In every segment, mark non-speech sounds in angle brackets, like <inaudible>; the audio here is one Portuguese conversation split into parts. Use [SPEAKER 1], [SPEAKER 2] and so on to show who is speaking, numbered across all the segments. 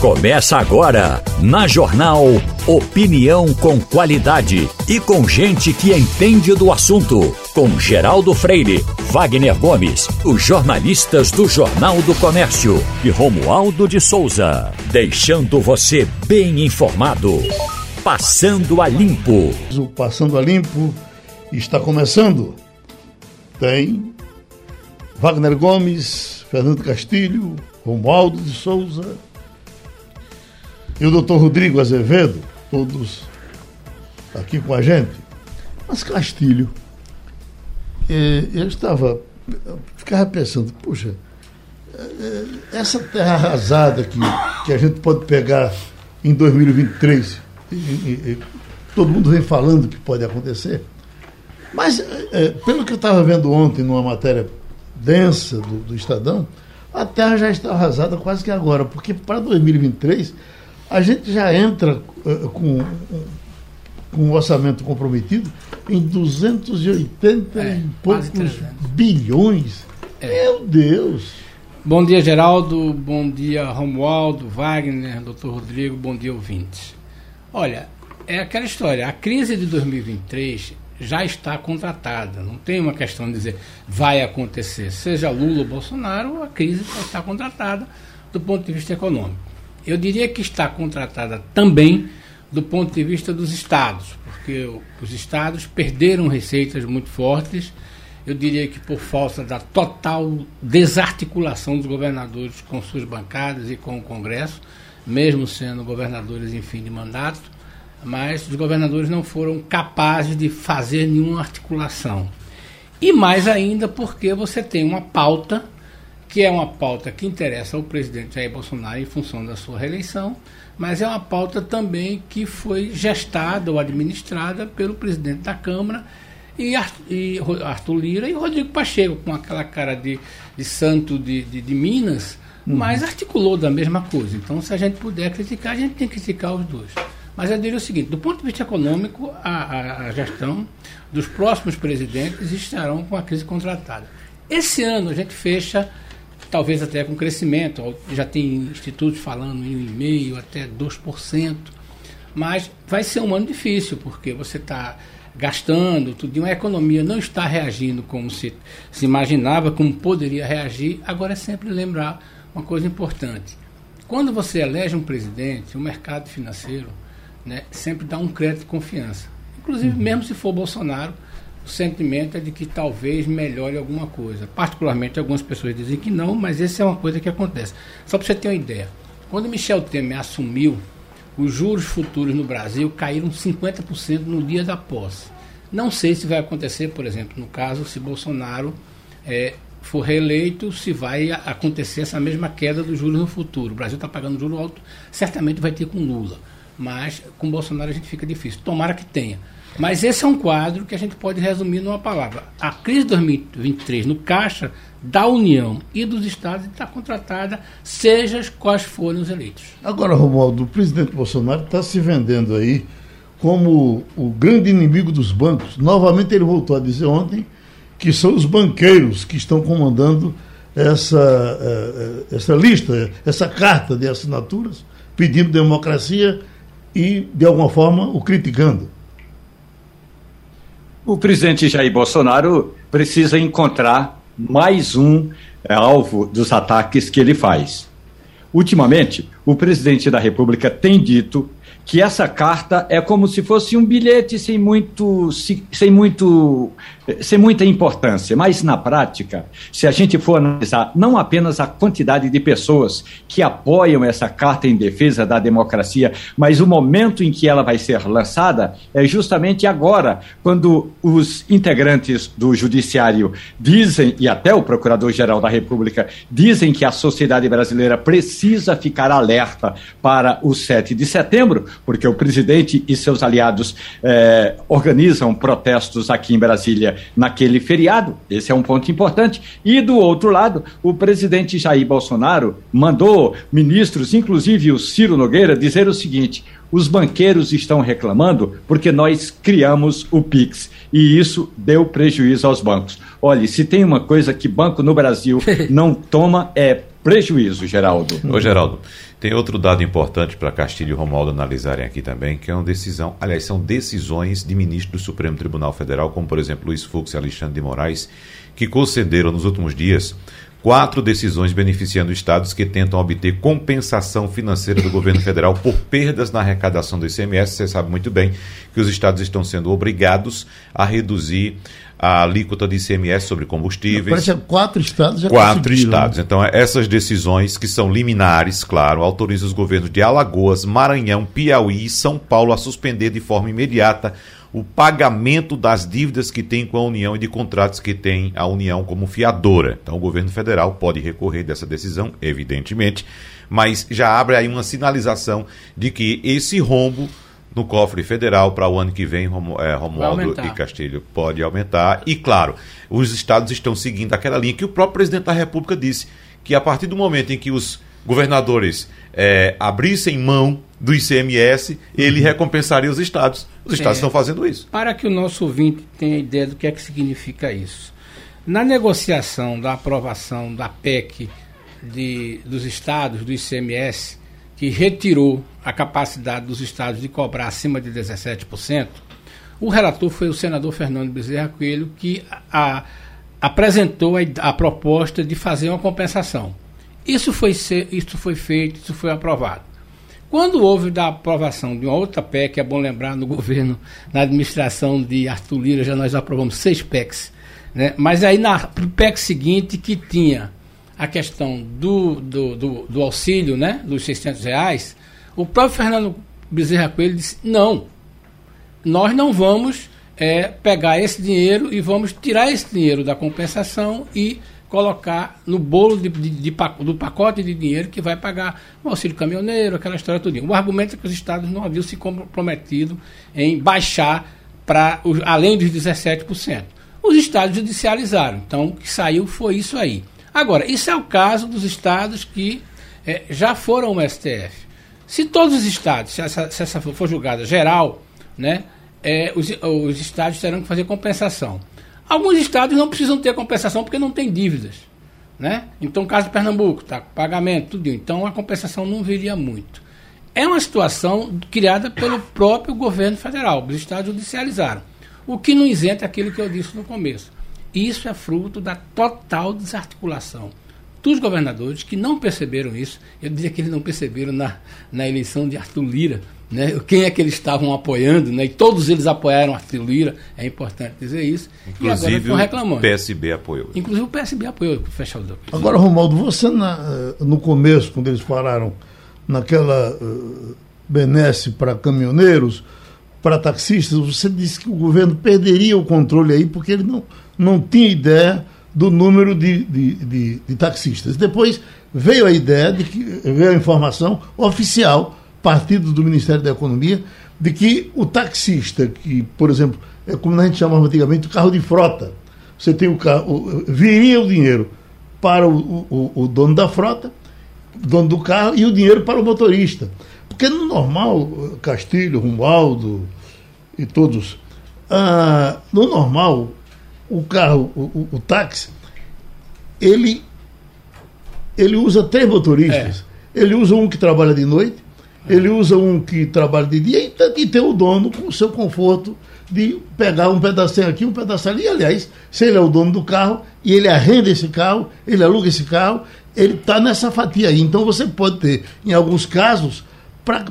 [SPEAKER 1] Começa agora, na Jornal Opinião com qualidade e com gente que entende do assunto. Com Geraldo Freire, Wagner Gomes, os jornalistas do Jornal do Comércio e Romualdo de Souza. Deixando você bem informado. Passando a Limpo.
[SPEAKER 2] O Passando a Limpo está começando. Tem Wagner Gomes, Fernando Castilho, Romualdo de Souza e o doutor Rodrigo Azevedo, todos aqui com a gente. Mas Castilho, eh, eu estava, eu ficava pensando, puxa, eh, essa terra arrasada que, que a gente pode pegar em 2023, e, e, todo mundo vem falando que pode acontecer, mas é, pelo que eu estava vendo ontem numa matéria densa do, do Estadão, a terra já está arrasada quase que agora, porque para 2023 a gente já entra uh, com, com um orçamento comprometido em 280 é, e poucos bilhões. É. Meu Deus!
[SPEAKER 3] Bom dia, Geraldo. Bom dia, Romualdo, Wagner, doutor Rodrigo. Bom dia, ouvintes. Olha, é aquela história. A crise de 2023 já está contratada. Não tem uma questão de dizer vai acontecer. Seja Lula ou Bolsonaro, a crise já está contratada do ponto de vista econômico. Eu diria que está contratada também do ponto de vista dos estados, porque os estados perderam receitas muito fortes. Eu diria que por falta da total desarticulação dos governadores com suas bancadas e com o Congresso, mesmo sendo governadores em fim de mandato, mas os governadores não foram capazes de fazer nenhuma articulação. E mais ainda porque você tem uma pauta que é uma pauta que interessa ao presidente Jair Bolsonaro em função da sua reeleição, mas é uma pauta também que foi gestada ou administrada pelo presidente da Câmara e Arthur Lira e Rodrigo Pacheco, com aquela cara de, de santo de, de, de Minas, uhum. mas articulou da mesma coisa. Então, se a gente puder criticar, a gente tem que criticar os dois. Mas eu diria o seguinte: do ponto de vista econômico, a, a, a gestão dos próximos presidentes estarão com a crise contratada. Esse ano a gente fecha talvez até com crescimento. Já tem institutos falando em 1,5% até 2%. Mas vai ser um ano difícil, porque você está gastando, tudo, a economia não está reagindo como se, se imaginava, como poderia reagir. Agora é sempre lembrar uma coisa importante. Quando você elege um presidente, o mercado financeiro né, sempre dá um crédito de confiança. Inclusive, uhum. mesmo se for Bolsonaro, sentimento é de que talvez melhore alguma coisa. Particularmente, algumas pessoas dizem que não, mas essa é uma coisa que acontece. Só para você ter uma ideia, quando Michel Temer assumiu, os juros futuros no Brasil caíram 50% no dia da posse. Não sei se vai acontecer, por exemplo, no caso, se Bolsonaro é, for reeleito, se vai acontecer essa mesma queda dos juros no futuro. O Brasil está pagando juro alto, certamente vai ter com Lula. Mas com Bolsonaro a gente fica difícil. Tomara que tenha. Mas esse é um quadro que a gente pode resumir numa palavra. A crise de 2023 no caixa da União e dos Estados está contratada, seja quais forem os eleitos.
[SPEAKER 2] Agora, Romualdo, o presidente Bolsonaro está se vendendo aí como o grande inimigo dos bancos. Novamente ele voltou a dizer ontem que são os banqueiros que estão comandando essa, eh, essa lista, essa carta de assinaturas, pedindo democracia e, de alguma forma, o criticando.
[SPEAKER 4] O presidente Jair Bolsonaro precisa encontrar mais um é, alvo dos ataques que ele faz. Ultimamente, o presidente da República tem dito que essa carta é como se fosse um bilhete sem muito, sem muito sem muita importância, mas na prática, se a gente for analisar não apenas a quantidade de pessoas que apoiam essa carta em defesa da democracia, mas o momento em que ela vai ser lançada é justamente agora, quando os integrantes do judiciário dizem e até o procurador-geral da República dizem que a sociedade brasileira precisa ficar alerta para o 7 de setembro, porque o presidente e seus aliados eh, organizam protestos aqui em Brasília naquele feriado. Esse é um ponto importante. E do outro lado, o presidente Jair Bolsonaro mandou ministros, inclusive o Ciro Nogueira, dizer o seguinte: os banqueiros estão reclamando porque nós criamos o Pix e isso deu prejuízo aos bancos. Olhe, se tem uma coisa que banco no Brasil <laughs> não toma é prejuízo, Geraldo.
[SPEAKER 5] Ô, Geraldo, tem outro dado importante para Castilho e Romualdo analisarem aqui também, que é uma decisão, aliás, são decisões de ministros do Supremo Tribunal Federal, como por exemplo Luiz Fux e Alexandre de Moraes, que concederam nos últimos dias quatro decisões beneficiando estados que tentam obter compensação financeira do governo federal por perdas na arrecadação do ICMS. Você sabe muito bem que os estados estão sendo obrigados a reduzir a alíquota de ICMS sobre combustíveis.
[SPEAKER 2] Parece que quatro estados já
[SPEAKER 5] Quatro estados. Então, essas decisões, que são liminares, claro, autorizam os governos de Alagoas, Maranhão, Piauí e São Paulo a suspender de forma imediata o pagamento das dívidas que tem com a União e de contratos que tem a União como fiadora. Então, o governo federal pode recorrer dessa decisão, evidentemente, mas já abre aí uma sinalização de que esse rombo no cofre federal para o ano que vem, é, Romualdo e Castilho, pode aumentar. E, claro, os estados estão seguindo aquela linha que o próprio presidente da República disse, que a partir do momento em que os governadores é, abrissem mão do ICMS, ele uhum. recompensaria os estados. Os estados é, estão fazendo isso.
[SPEAKER 3] Para que o nosso ouvinte tenha ideia do que é que significa isso. Na negociação da aprovação da PEC de, dos estados, do ICMS, que retirou a capacidade dos estados de cobrar acima de 17%, o relator foi o senador Fernando Bezerra Coelho, que a, a, apresentou a, a proposta de fazer uma compensação. Isso foi, ser, isso foi feito, isso foi aprovado. Quando houve da aprovação de uma outra PEC, é bom lembrar, no <laughs> governo, na administração de Arthur Lira, já nós aprovamos seis PECs. Né? Mas aí na PEC seguinte, que tinha a questão do, do, do, do auxílio, né? dos 600 reais, o próprio Fernando Bezerra Coelho disse: não, nós não vamos é, pegar esse dinheiro e vamos tirar esse dinheiro da compensação e colocar no bolo de, de, de, do pacote de dinheiro que vai pagar o auxílio caminhoneiro, aquela história toda. O argumento é que os estados não haviam se comprometido em baixar para além dos 17%. Os estados judicializaram. Então, o que saiu foi isso aí. Agora, isso é o caso dos estados que é, já foram ao STF. Se todos os estados, se essa, se essa for julgada geral, né, é, os, os estados terão que fazer compensação. Alguns estados não precisam ter compensação porque não tem dívidas. Né? Então, caso de Pernambuco, tá, pagamento, tudo. Então, a compensação não viria muito. É uma situação criada pelo próprio governo federal. Os estados judicializaram. O que não isenta aquilo que eu disse no começo. Isso é fruto da total desarticulação dos governadores que não perceberam isso. Eu diria que eles não perceberam na, na eleição de Arthur Lira né? Quem é que eles estavam apoiando, né? E todos eles apoiaram Arthur Lira, é importante dizer isso.
[SPEAKER 5] Inclusive, e agora estão reclamando. o PSB apoiou.
[SPEAKER 3] Inclusive o PSB apoiou fechar o
[SPEAKER 2] Agora, Romualdo, você na, eh, no começo, quando eles falaram naquela uh, benesse para caminhoneiros, para taxistas, você disse que o governo perderia o controle aí, porque ele não, não tinha ideia do número de, de, de, de taxistas. Depois veio a ideia de que veio a informação oficial partidos do Ministério da Economia, de que o taxista, que, por exemplo, é como a gente chamava antigamente, o carro de frota, você tem o carro, viria o dinheiro para o, o, o dono da frota, dono do carro, e o dinheiro para o motorista. Porque no normal, Castilho, Romualdo e todos, ah, no normal, o carro, o, o, táxi, ele, ele usa três motoristas. É. Ele usa um que trabalha de noite, ele usa um que trabalha de dia e, tem o dono com o seu conforto de pegar um pedacinho aqui, um pedacinho ali. E, aliás, se ele é o dono do carro e ele arrenda esse carro, ele aluga esse carro, ele está nessa fatia aí. Então você pode ter, em alguns casos,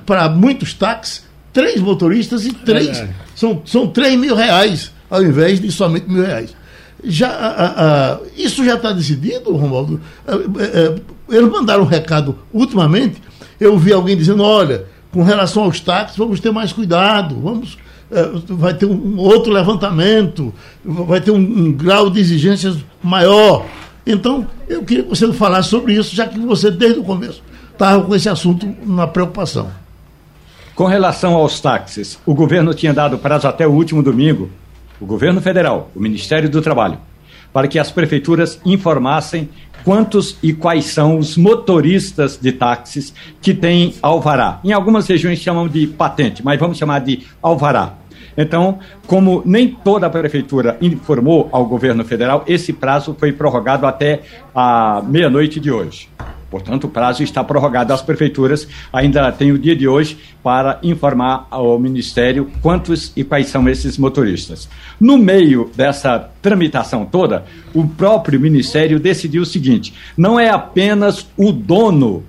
[SPEAKER 2] para muitos táxis, três motoristas e três. É são, são três mil reais, ao invés de somente mil reais. Já, a, a, isso já está decidido, Romualdo? É, é, eles mandaram um recado ultimamente eu vi alguém dizendo, olha, com relação aos táxis, vamos ter mais cuidado, vamos, é, vai ter um outro levantamento, vai ter um, um, grau de exigências maior. Então, eu queria que você falasse sobre isso, já que você, desde o começo, estava com esse assunto na preocupação.
[SPEAKER 4] Com relação aos táxis, o governo tinha dado prazo até o último domingo, o governo federal, o Ministério do Trabalho, para que as prefeituras informassem quantos e quais são os motoristas de táxis que têm alvará. Em algumas regiões chamam de patente, mas vamos chamar de alvará. Então, como nem toda a prefeitura informou ao governo federal, esse prazo foi prorrogado até a meia-noite de hoje. Portanto, o prazo está prorrogado às prefeituras. Ainda tem o dia de hoje para informar ao Ministério quantos e quais são esses motoristas. No meio dessa tramitação toda, o próprio Ministério decidiu o seguinte: não é apenas o dono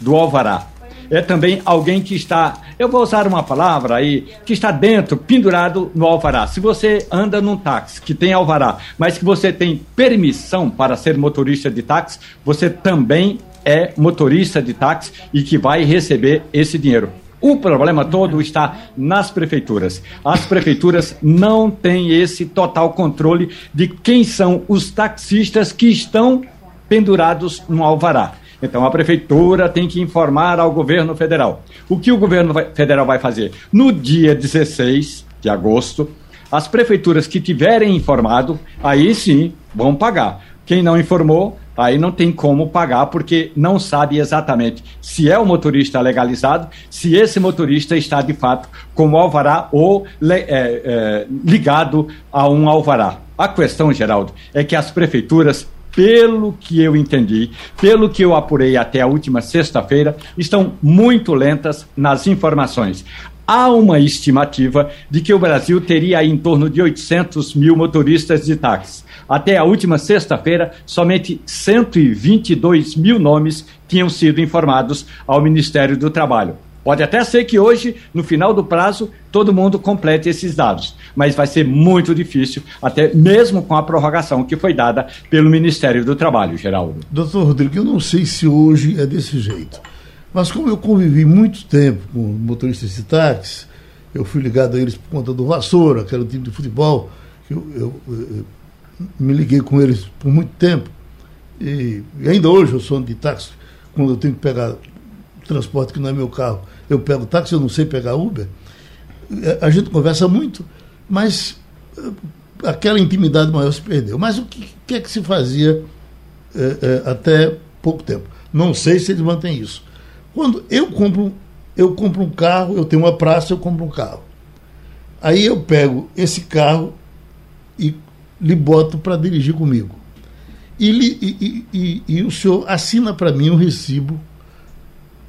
[SPEAKER 4] do alvará, é também alguém que está, eu vou usar uma palavra aí, que está dentro, pendurado no alvará. Se você anda num táxi que tem alvará, mas que você tem permissão para ser motorista de táxi, você também é motorista de táxi e que vai receber esse dinheiro. O problema todo está nas prefeituras. As prefeituras não têm esse total controle de quem são os taxistas que estão pendurados no alvará. Então a prefeitura tem que informar ao governo federal. O que o governo federal vai fazer? No dia 16 de agosto, as prefeituras que tiverem informado, aí sim vão pagar. Quem não informou, aí não tem como pagar, porque não sabe exatamente se é o motorista legalizado, se esse motorista está de fato com alvará ou é, é, ligado a um alvará. A questão, Geraldo, é que as prefeituras pelo que eu entendi, pelo que eu apurei até a última sexta-feira, estão muito lentas nas informações. Há uma estimativa de que o Brasil teria em torno de 800 mil motoristas de táxi. Até a última sexta-feira, somente 122 mil nomes tinham sido informados ao Ministério do Trabalho. Pode até ser que hoje, no final do prazo, todo mundo complete esses dados, mas vai ser muito difícil, até mesmo com a prorrogação que foi dada pelo Ministério do Trabalho, Geraldo.
[SPEAKER 2] Doutor Rodrigo, eu não sei se hoje é desse jeito, mas como eu convivi muito tempo com motoristas de táxi, eu fui ligado a eles por conta do Vassoura, que era um time de futebol, eu, eu, eu me liguei com eles por muito tempo, e, e ainda hoje eu sou de táxi, quando eu tenho que pegar transporte que não é meu carro, eu pego táxi, eu não sei pegar Uber. A gente conversa muito, mas eh, aquela intimidade maior se perdeu. Mas o que, que é que se fazia é, é, até pouco tempo? Não sei se eles mantêm isso. Quando eu compro, eu compro um carro, eu tenho uma praça, eu compro um carro. Aí eu pego esse carro e lhe boto para dirigir comigo. E, e, e, e, o senhor assina para mim um recibo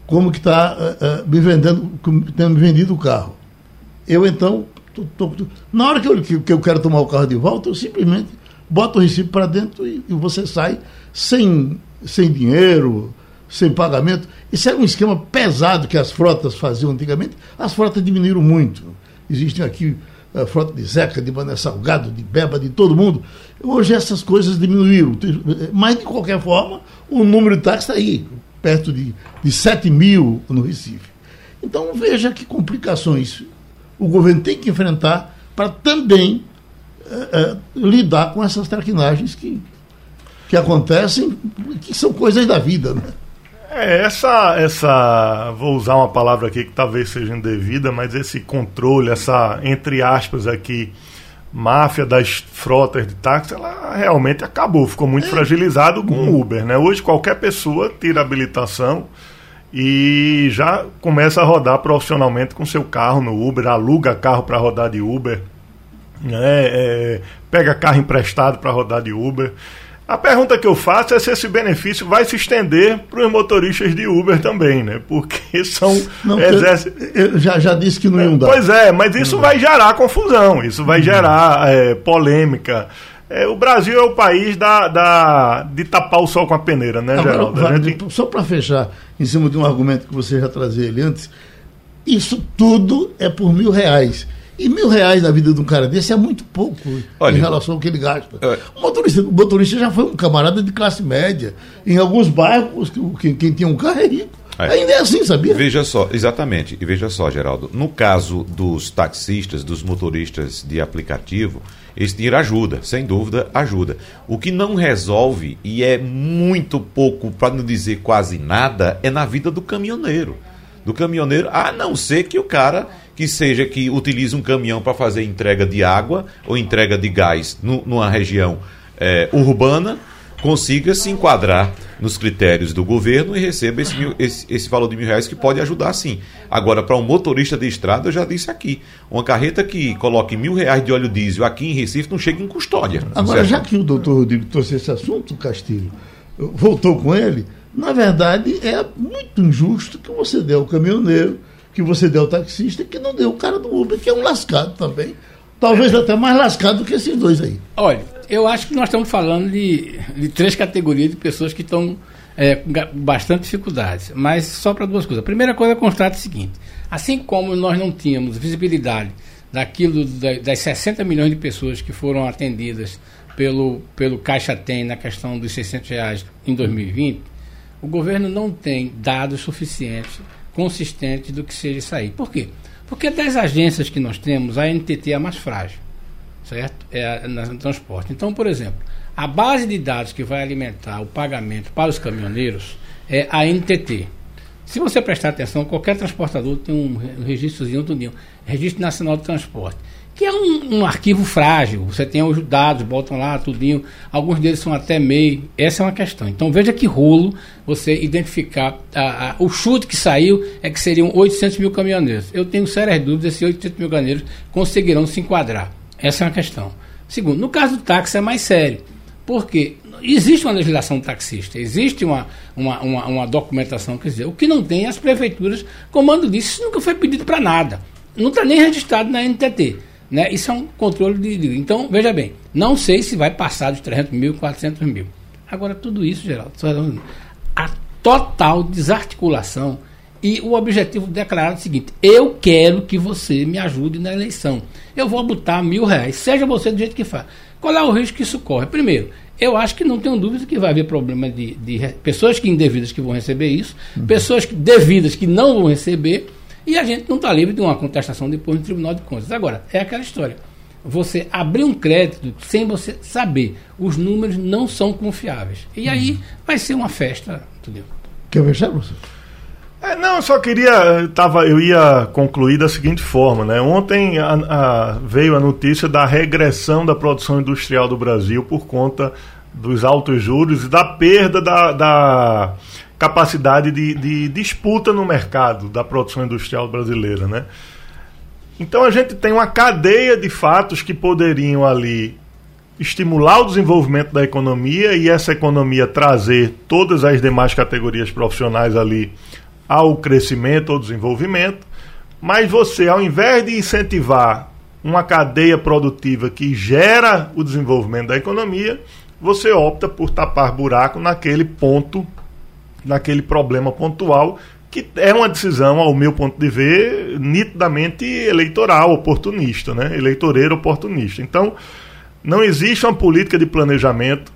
[SPEAKER 2] como que está uh, uh, me vendendo, tendo me vendido o carro. Eu então, tô, tô, tô, na hora que eu, que, que, eu quero tomar o carro de volta, eu simplesmente boto o recibo para dentro e, e, você sai sem, sem dinheiro, sem pagamento. Isso era um esquema pesado que as frotas faziam antigamente. As frotas diminuíram muito. Existem aqui a eh, frota de Zeca, de Mané Salgado, de Beba, de todo mundo. Hoje essas coisas diminuíram. Mas, de qualquer forma, o número de táxis está aí perto de, de 7 mil no Recife. Então veja que complicações o governo tem que enfrentar para também é, é, lidar com essas traquinagens que, que acontecem, que são coisas da vida. Né?
[SPEAKER 6] É, essa, essa. Vou usar uma palavra aqui que talvez seja indevida, mas esse controle, essa, entre aspas, aqui, máfia das frotas de táxi, ela realmente acabou, ficou muito é. fragilizado com o Uber, né? Hoje qualquer pessoa tira habilitação e já começa a rodar profissionalmente com seu carro no Uber, aluga carro para rodar de Uber, né? É, pega carro emprestado para rodar de Uber. A pergunta que eu faço é se esse benefício vai se estender para os motoristas de Uber também, né? Porque <laughs> são
[SPEAKER 2] não, Eu já, já disse que não iam dar.
[SPEAKER 6] Pois é, mas isso vai gerar confusão, isso vai uhum. gerar é, polêmica. É, o Brasil é o país da, da, de tapar o sol com a peneira, né, Agora,
[SPEAKER 2] Geraldo? gente... Só para fechar, em cima de um argumento que você já trazia ele antes, isso tudo é por mil reais. E mil reais na vida de um cara desse é muito pouco Olha, em relação ao que ele gasta. É. O, motorista, o motorista já foi um camarada de classe média. Em alguns bairros, quem, quem tinha um carro é rico. É. Ainda é assim, sabia?
[SPEAKER 5] Veja só, exatamente. E veja só, Geraldo, no caso dos taxistas, dos motoristas de aplicativo, esse dinheiro ajuda, sem dúvida ajuda. O que não resolve, e é muito pouco, para não dizer quase nada, é na vida do caminhoneiro. Do caminhoneiro, a não ser que o cara que seja que utilize um caminhão para fazer entrega de água ou entrega de gás no, numa região é, urbana, consiga se enquadrar nos critérios do governo e receba esse, mil, esse, esse valor de mil reais que pode ajudar sim. Agora, para um motorista de estrada, eu já disse aqui, uma carreta que coloque mil reais de óleo diesel aqui em Recife não chega em custódia.
[SPEAKER 2] Agora, certo? já que o doutor Rodrigo trouxe esse assunto, Castilho, voltou com ele, Na verdade, é muito injusto que você dê ao caminhoneiro, que você dê ao taxista, que não dê o cara do Uber, que é um lascado também. Talvez até mais lascado do que esses dois aí.
[SPEAKER 3] Olha, eu acho que nós estamos falando de, de três categorias de pessoas que estão é, com bastante dificuldades. Mas só para duas coisas. A primeira coisa, constata o seguinte: assim como nós não tínhamos visibilidade daquilo das 60 milhões de pessoas que foram atendidas pelo, pelo Caixa Tem na questão dos 600 reais em 2020, o governo não tem dados suficientes, consistentes do que seja isso aí. Por quê? Porque das agências que nós temos, a NTT é a mais frágil, certo? É no transporte. Então, por exemplo, a base de dados que vai alimentar o pagamento para os caminhoneiros é a NTT. Se você prestar atenção, qualquer transportador tem um registrozinho, tudinho, Registro Nacional de Transporte, que é um, um, arquivo frágil. Você tem os dados, botam lá tudinho, alguns deles são até MEI. Essa é uma questão. Então veja que rolo você identificar. A, a, o chute que saiu é que seriam 800 mil caminhoneiros. Eu tenho sérias dúvidas se 800 mil caminhoneiros conseguirão se enquadrar. Essa é uma questão. Segundo, no caso do táxi é mais sério. Porque existe uma legislação taxista, existe uma, uma, uma, uma, documentação, quer dizer, o que não tem as prefeituras, comando disso, isso nunca foi pedido para nada. Não está nem registrado na NTT. Né? Isso é um controle de, de, Então, veja bem, não sei se vai passar dos 300 mil, 400 mil. Agora, tudo isso, Geraldo, a total desarticulação e o objetivo declarado é o seguinte: eu quero que você me ajude na eleição. Eu vou botar mil reais, seja você do jeito que faz. Qual é o risco que isso corre? Primeiro, eu acho que não tenho dúvida que vai haver problema de, de pessoas que indevidas que vão receber isso, uhum. pessoas que, devidas que não vão receber, e a gente não está livre de uma contestação depois no Tribunal de Contas. Agora, é aquela história. Você abrir um crédito sem você saber, os números não são confiáveis. E aí uhum. vai ser uma festa, entendeu?
[SPEAKER 2] Quer fechar, professor?
[SPEAKER 6] É, não, eu só queria. Tava, eu ia concluir da seguinte forma, né? Ontem a, a, veio a notícia da regressão da produção industrial do Brasil por conta dos altos juros e da perda da, da capacidade de, de, disputa no mercado da produção industrial brasileira, né? Então a gente tem uma cadeia de fatos que poderiam ali estimular o desenvolvimento da economia e essa economia trazer todas as demais categorias profissionais ali ao crescimento ou desenvolvimento, mas você, ao invés de incentivar uma cadeia produtiva que gera o desenvolvimento da economia, você opta por tapar buraco naquele ponto, naquele problema pontual, que é uma decisão, ao meu ponto de ver, nitidamente eleitoral, oportunista, né? eleitoreiro oportunista. Então, não existe uma política de planejamento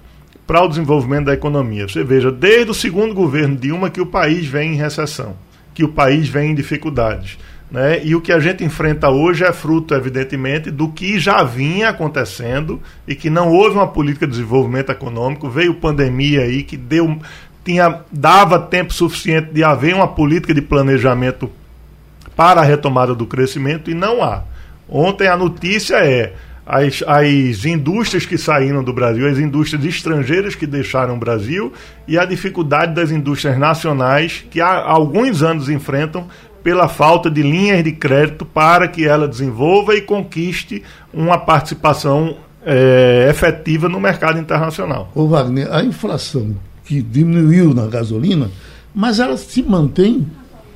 [SPEAKER 6] para o desenvolvimento da economia. Você veja, desde o segundo governo Dilma que o país vem em recessão, que o país vem em dificuldades. Né? E o que a gente enfrenta hoje é fruto, evidentemente, do que já vinha acontecendo e que não houve uma política de desenvolvimento econômico. Veio pandemia aí que deu, tinha, dava tempo suficiente de haver uma política de planejamento para a retomada do crescimento e não há. Ontem a notícia é as, as indústrias que saíram do Brasil, as indústrias estrangeiras que deixaram o Brasil e a dificuldade das indústrias nacionais que há alguns anos enfrentam pela falta de linhas de crédito para que ela desenvolva e conquiste uma participação é, efetiva no mercado internacional.
[SPEAKER 2] Ô Wagner, a inflação que diminuiu na gasolina, mas ela se mantém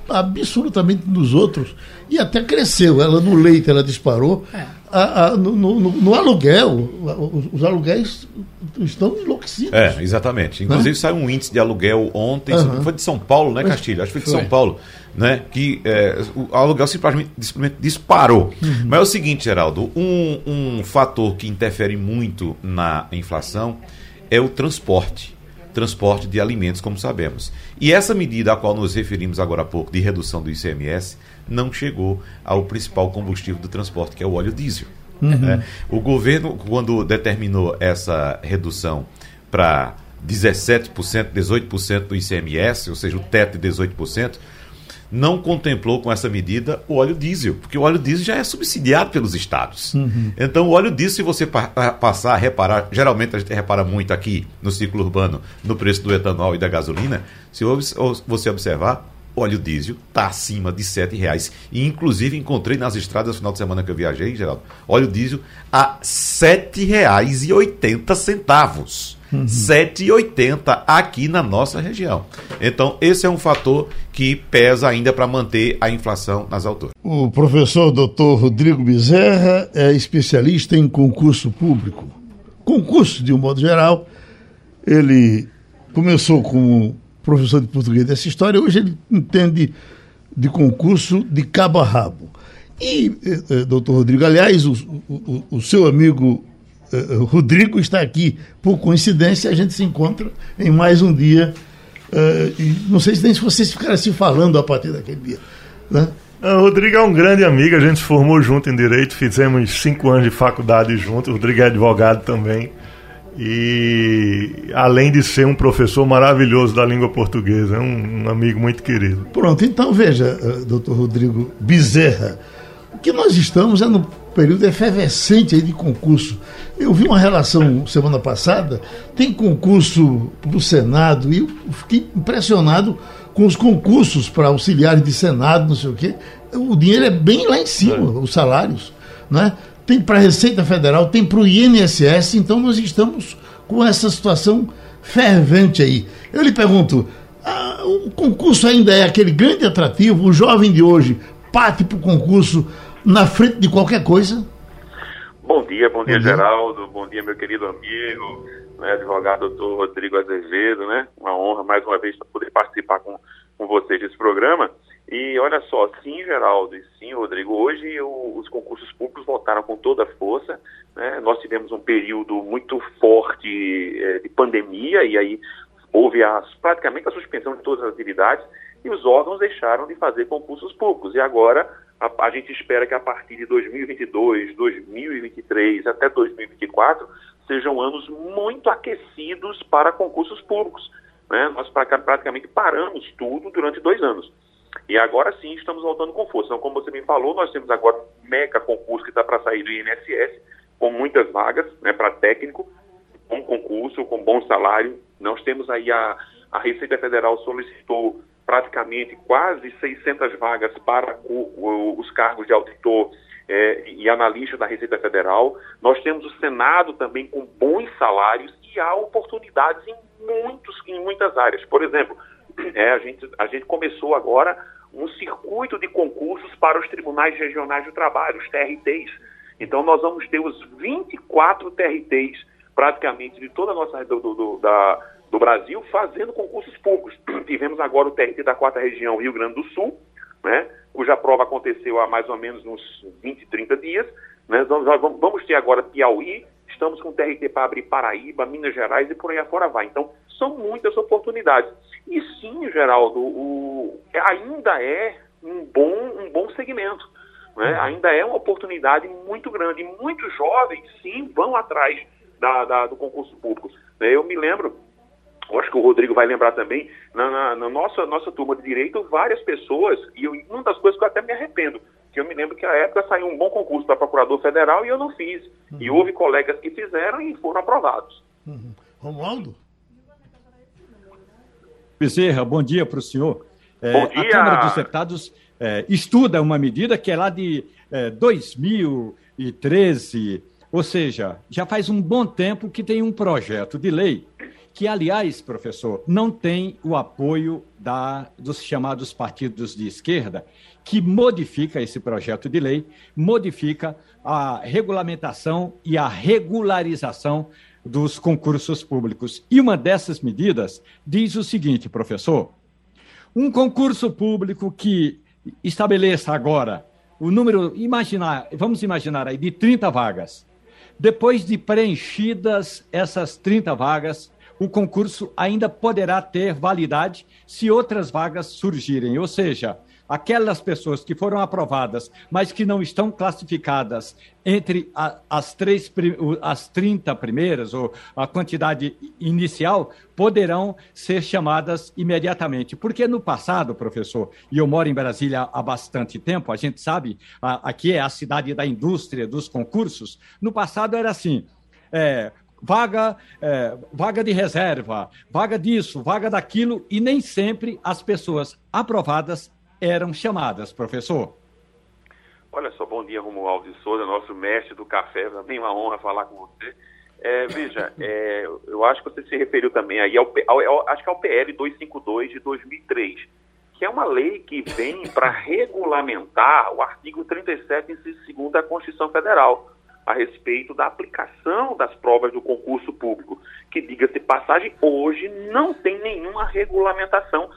[SPEAKER 2] absolutamente nos outros e até cresceu. Ela no leite ela disparou. É a, a, no, no, no, aluguel, os, aluguéis estão enlouquecidos.
[SPEAKER 5] É, exatamente. Inclusive né? saiu um índice de aluguel ontem, uhum. foi de São Paulo, né, Castilho? Acho que foi de foi. São Paulo, né? Que é, o aluguel simplesmente, simplesmente disparou. Uhum. Mas é o seguinte, Geraldo, um, um fator que interfere muito na inflação é o transporte transporte de alimentos, como sabemos. E essa medida a qual nos referimos agora há pouco, de redução do ICMS, não chegou ao principal combustível do transporte, que é o óleo diesel. Uhum. Né? O governo, quando determinou essa redução para 17%, 18% do ICMS, ou seja, o teto de 18%, não contemplou com essa medida o óleo diesel, porque o óleo diesel já é subsidiado pelos estados. Uhum. Então, o óleo diesel, se você pa passar a reparar, geralmente a gente repara muito aqui no ciclo urbano, no preço do etanol e da gasolina, se você observar, óleo diesel está acima de R$ reais. E inclusive encontrei nas estradas no final de semana que eu viajei, Geraldo, óleo diesel a R$ 7,80. Uhum. 7,80 aqui na nossa região. Então, esse é um fator que pesa ainda para manter a inflação nas alturas.
[SPEAKER 2] O professor doutor Rodrigo Bezerra é especialista em concurso público. Concurso, de um modo geral, ele começou como professor de português dessa história, hoje ele entende de concurso de cabo a rabo. E, eh, eh, doutor Rodrigo, aliás, o, o, o seu amigo eh, Rodrigo está aqui, por coincidência, a gente se encontra em mais um dia. e não sei se nem se vocês ficaram assim falando a partir daquele dia. Né?
[SPEAKER 6] O Rodrigo é um grande amigo, a gente se formou junto em Direito, fizemos cinco anos de faculdade junto, o Rodrigo é advogado também. E além de ser um professor maravilhoso da língua portuguesa, é um, um amigo muito querido.
[SPEAKER 2] Pronto, então veja, doutor Rodrigo Bezerra, o que nós estamos é no período efervescente aí de concurso. Eu vi uma relação semana passada, tem concurso para o Senado, e eu fiquei impressionado com os concursos para auxiliares de Senado, não sei o quê. O dinheiro é bem lá em cima, é. os salários. Né? Tem para a Receita Federal, tem para o INSS, então nós estamos com essa situação fervente aí. Eu lhe pergunto, ah, o concurso ainda é aquele grande atrativo? O jovem de hoje parte para o concurso na frente de qualquer coisa?
[SPEAKER 7] Bom dia, bom dia, Geraldo, bom dia, meu querido amigo, né, advogado doutor Rodrigo Azevedo, né? Uma honra mais uma vez poder participar com, com vocês desse programa. E olha só, sim, Geraldo, e sim, Rodrigo, hoje o, os concursos públicos voltaram com toda a força. Né? Nós tivemos um período muito forte é, de pandemia, e aí houve as, praticamente a suspensão de todas as atividades, e os órgãos deixaram de fazer concursos públicos. E agora a, a, gente espera que a partir de 2022, 2023 até 2024 sejam anos muito aquecidos para concursos públicos. Né? Nós praticamente paramos tudo durante dois anos. E agora sim estamos voltando com força. Então, como você me falou, nós temos agora um mega concurso que está para sair do INSS, com muitas vagas né, para técnico, com concurso, com bom salário. Nós temos aí a, a Receita Federal solicitou praticamente quase 600 vagas para os cargos de auditor é, e analista da Receita Federal. Nós temos o Senado também com bons salários e há oportunidades em, muitos, em muitas áreas. Por exemplo, <clears throat> é, a, gente, a gente começou agora um circuito de concursos para os tribunais regionais do trabalho, os TRTs. Então, nós vamos ter os 24 TRTs, praticamente, de toda a nossa do, do, da, do Brasil fazendo concursos públicos. <clears throat> Tivemos agora o TRT da quarta região Rio Grande do Sul, né, cuja prova aconteceu há mais ou menos uns 20, 30 dias. Né, nós vamos ter agora Piauí, estamos com o TRT para abrir Paraíba, Minas Gerais e por aí afora vai. Então, são muitas oportunidades. E sim, Geraldo, o, ainda é um bom, um bom segmento. Né? Uhum. Ainda é uma oportunidade muito grande. E muitos jovens, sim, vão atrás da, da, do concurso público. Eu me lembro eu acho que o Rodrigo vai lembrar também, na, na, na, nossa, nossa turma de direito, várias pessoas, e eu, uma das coisas que eu até me arrependo, que eu me lembro que a época saiu um bom concurso para procurador federal e eu não fiz. Uhum. E houve colegas que fizeram e foram aprovados.
[SPEAKER 2] Uhum. Romualdo?
[SPEAKER 4] Bezerra, bom dia para o senhor.
[SPEAKER 7] É, bom dia.
[SPEAKER 4] A Câmara dos Deputados é, estuda uma medida que é lá de é, 2013, ou seja, já faz um bom tempo que tem um projeto de lei que, aliás, professor, não tem o apoio da, dos chamados partidos de esquerda, que modifica esse projeto de lei, modifica a regulamentação e a regularização dos concursos públicos. E uma dessas medidas diz o seguinte, professor: um concurso público que estabeleça agora o número, imaginar, vamos imaginar aí, de 30 vagas. Depois de preenchidas essas 30 vagas, o concurso ainda poderá ter validade se outras vagas surgirem. Ou seja, aquelas pessoas que foram aprovadas, mas que não estão classificadas entre a, as, três, as 30 primeiras, ou a quantidade inicial, poderão ser chamadas imediatamente. Porque no passado, professor, e eu moro em Brasília há bastante tempo, a gente sabe, a, aqui é a cidade da indústria dos concursos, no passado era assim. É, vaga, é, vaga de reserva, vaga disso, vaga daquilo, e nem sempre as pessoas aprovadas eram chamadas, professor.
[SPEAKER 7] Olha só, bom dia, Romualdo de Souza, nosso mestre do café, também uma honra falar com você. É, veja, <laughs> é, eu acho que você se referiu também aí ao, ao, ao, acho que ao PL 252 de 2003, que é uma lei que vem para regulamentar o artigo 37, inciso 2 da Constituição Federal, a respeito da aplicação das provas do concurso público, que, diga-se passagem, hoje não tem nenhuma regulamentação,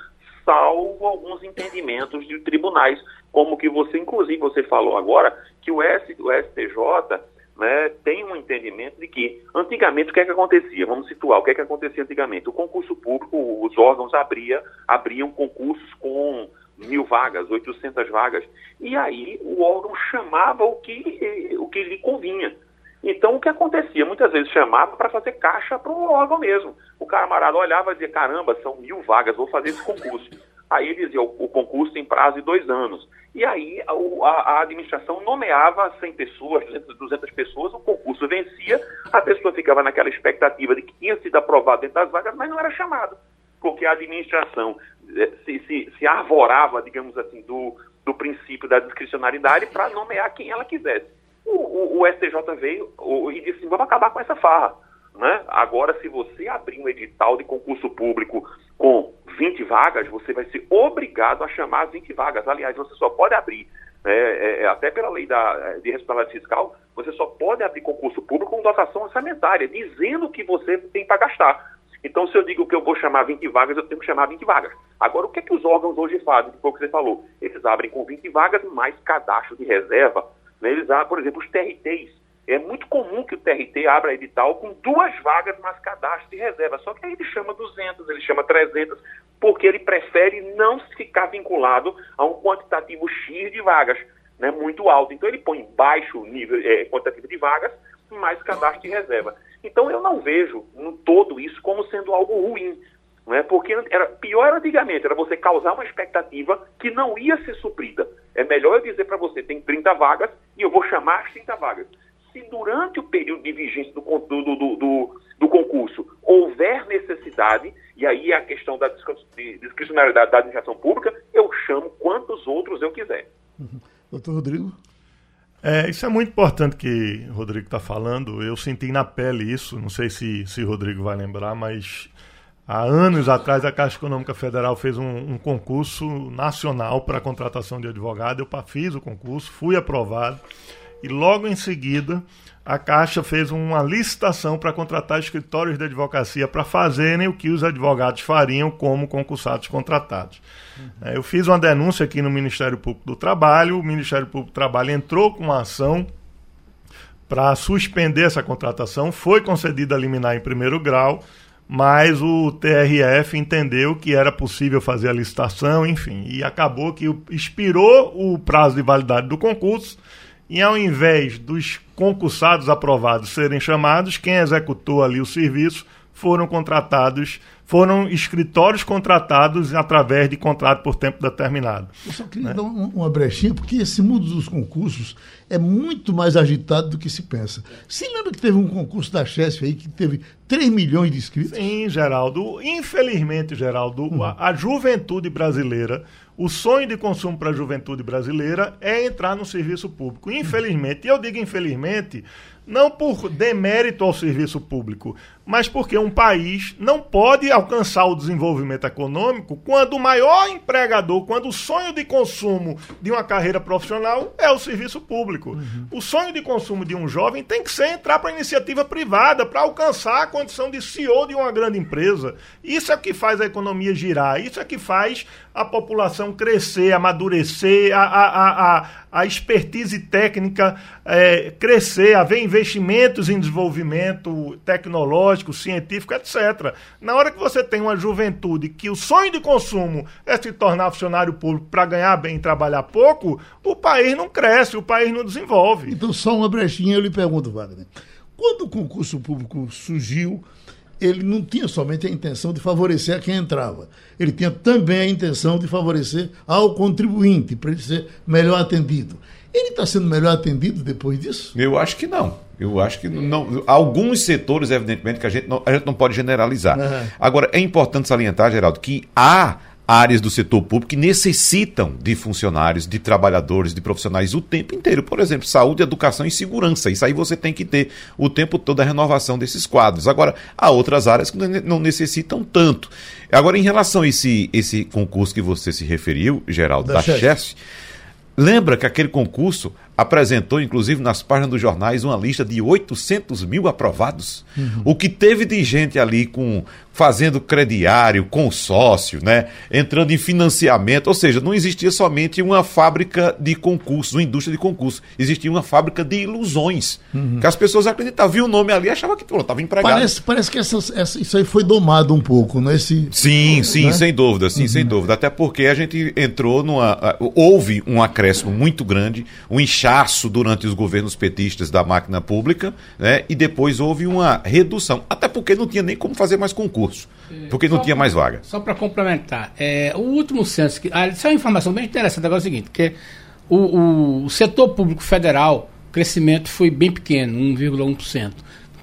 [SPEAKER 7] salvo alguns entendimentos de tribunais, como que você, inclusive, você falou agora, que o, S, o STJ né, tem um entendimento de que, antigamente, o que é que acontecia? Vamos situar, o que é que acontecia antigamente? O concurso público, os órgãos abria, abriam concursos com mil vagas, 800 vagas, e aí o órgão chamava o que, o que lhe convinha. Então, o que acontecia? Muitas vezes chamava para fazer caixa para o órgão mesmo. O camarada olhava e dizia, caramba, são mil vagas, vou fazer esse concurso. Aí ele dizia, o, o concurso tem prazo de dois anos. E aí a, a, administração nomeava 100 pessoas, 200, 200 pessoas, o concurso vencia, a pessoa ficava naquela expectativa de que tinha sido aprovado dentro das vagas, mas não era chamado, porque a administração eh, se, se, se arvorava, digamos assim, do, do princípio da discricionariedade para nomear quem ela quisesse. O, o, o STJ veio o, e disse, vamos acabar com essa farra. Né? Agora, se você abrir um edital de concurso público com 20 vagas, você vai ser obrigado a chamar 20 vagas. Aliás, você só pode abrir, né, é, é, até pela lei da, de responsabilidade fiscal, você só pode abrir concurso público com dotação orçamentária, dizendo que você tem para gastar. Então, se eu digo que eu vou chamar 20 vagas, eu tenho que chamar 20 vagas. Agora, o que, é que os órgãos hoje fazem? Que foi o que você falou. Eles abrem com 20 vagas mais cadastro de reserva. Né? Eles abrem, por exemplo, os TRTs é muito comum que o TRT abra edital com duas vagas mais cadastro de reserva. Só que aí ele chama 200, ele chama 300, porque ele prefere não ficar vinculado a um quantitativo X de vagas, né, muito alto. Então ele põe baixo nível é, quantitativo de vagas, mais cadastro de reserva. Então eu não vejo no todo isso como sendo algo ruim. Né, porque era, pior antigamente, era você causar uma expectativa que não ia ser suprida. É melhor eu dizer para você, tem 30 vagas e eu vou chamar as 30 vagas se durante o período de vigência do, do, do, do, do concurso houver necessidade, e aí é a questão da discricionariedade da administração pública, eu chamo quantos outros eu quiser.
[SPEAKER 2] Uhum. Doutor Rodrigo?
[SPEAKER 6] É, isso é muito importante que o Rodrigo está falando. Eu senti na pele isso, não sei se, se o Rodrigo vai lembrar, mas há anos atrás a Caixa Econômica Federal fez um, um concurso nacional para a contratação de advogado. Eu fiz o concurso, fui aprovado e logo em seguida a Caixa fez uma licitação para contratar escritórios de advocacia para fazerem o que os advogados fariam como concursados contratados. Uhum. Eu fiz uma denúncia aqui no Ministério Público do Trabalho, o Ministério Público do Trabalho entrou com uma ação para suspender essa contratação, foi concedida a liminar em primeiro grau, mas o TRF entendeu que era possível fazer a licitação, enfim, e acabou que expirou o prazo de validade do concurso e ao invés dos concursados aprovados serem chamados, quem executou ali o serviço foram contratados, foram escritórios contratados através de contrato por tempo determinado.
[SPEAKER 2] Eu só queria né? dar uma brechinha, porque esse mundo dos concursos é muito mais agitado do que se pensa. Você lembra que teve um concurso da Chesf aí que teve 3 milhões de inscritos?
[SPEAKER 6] Sim, Geraldo. Infelizmente, Geraldo, uhum. a, a juventude brasileira o sonho de consumo para a juventude brasileira é entrar no serviço público. Infelizmente, e eu digo infelizmente, não por demérito ao serviço público, mas porque um país não pode alcançar o desenvolvimento econômico quando o maior empregador, quando o sonho de consumo de uma carreira profissional é o serviço público. Uhum. O sonho de consumo de um jovem tem que ser entrar para a iniciativa privada, para alcançar a condição de CEO de uma grande empresa. Isso é o que faz a economia girar, isso é que faz a população crescer, amadurecer, a, a, a, a expertise técnica é, crescer, haver investimentos em desenvolvimento tecnológico, científico, etc. Na hora que você tem uma juventude que o sonho de consumo é se tornar funcionário público para ganhar bem e trabalhar pouco, o país não cresce, o país não desenvolve.
[SPEAKER 2] Então, só uma brechinha eu lhe pergunto, Wagner. Quando o concurso público surgiu, ele não tinha somente a intenção de favorecer a quem entrava, ele tinha também a intenção de favorecer ao contribuinte, para ele ser melhor atendido. Ele está sendo melhor atendido depois disso?
[SPEAKER 5] Eu acho que não. Eu acho que não. Alguns setores, evidentemente, que a gente não, a gente não pode generalizar. Uhum. Agora, é importante salientar, Geraldo, que há áreas do setor público que necessitam de funcionários, de trabalhadores, de profissionais o tempo inteiro. Por exemplo, saúde, educação e segurança. Isso aí você tem que ter o tempo todo a renovação desses quadros. Agora, há outras áreas que não necessitam tanto. Agora, em relação a esse, esse concurso que você se referiu, Geraldo, da, da Chess, lembra que aquele concurso apresentou, inclusive, nas páginas dos jornais, uma lista de 800 mil aprovados. Uhum. O que teve de gente ali com fazendo crediário, consórcio, né? entrando em financiamento. Ou seja, não existia somente uma fábrica de concursos, uma indústria de concursos. Existia uma fábrica de ilusões. Uhum. Que as pessoas acreditavam, viam o nome ali e achavam que estava empregado.
[SPEAKER 2] Parece, parece que essa, essa, isso aí foi domado um pouco, né? Esse,
[SPEAKER 5] sim, sim, né? sem dúvida, sim, uhum. sem dúvida. Até porque a gente entrou numa. Houve um acréscimo muito grande, um inchaço durante os governos petistas da máquina pública, né? E depois houve uma redução. Até porque não tinha nem como fazer mais concurso concurso, porque não tinha mais vaga.
[SPEAKER 3] Só para complementar, é, o último censo, que, ah, isso é uma informação bem interessante agora é o seguinte, que o, o, o setor público federal, o crescimento foi bem pequeno, 1,1%.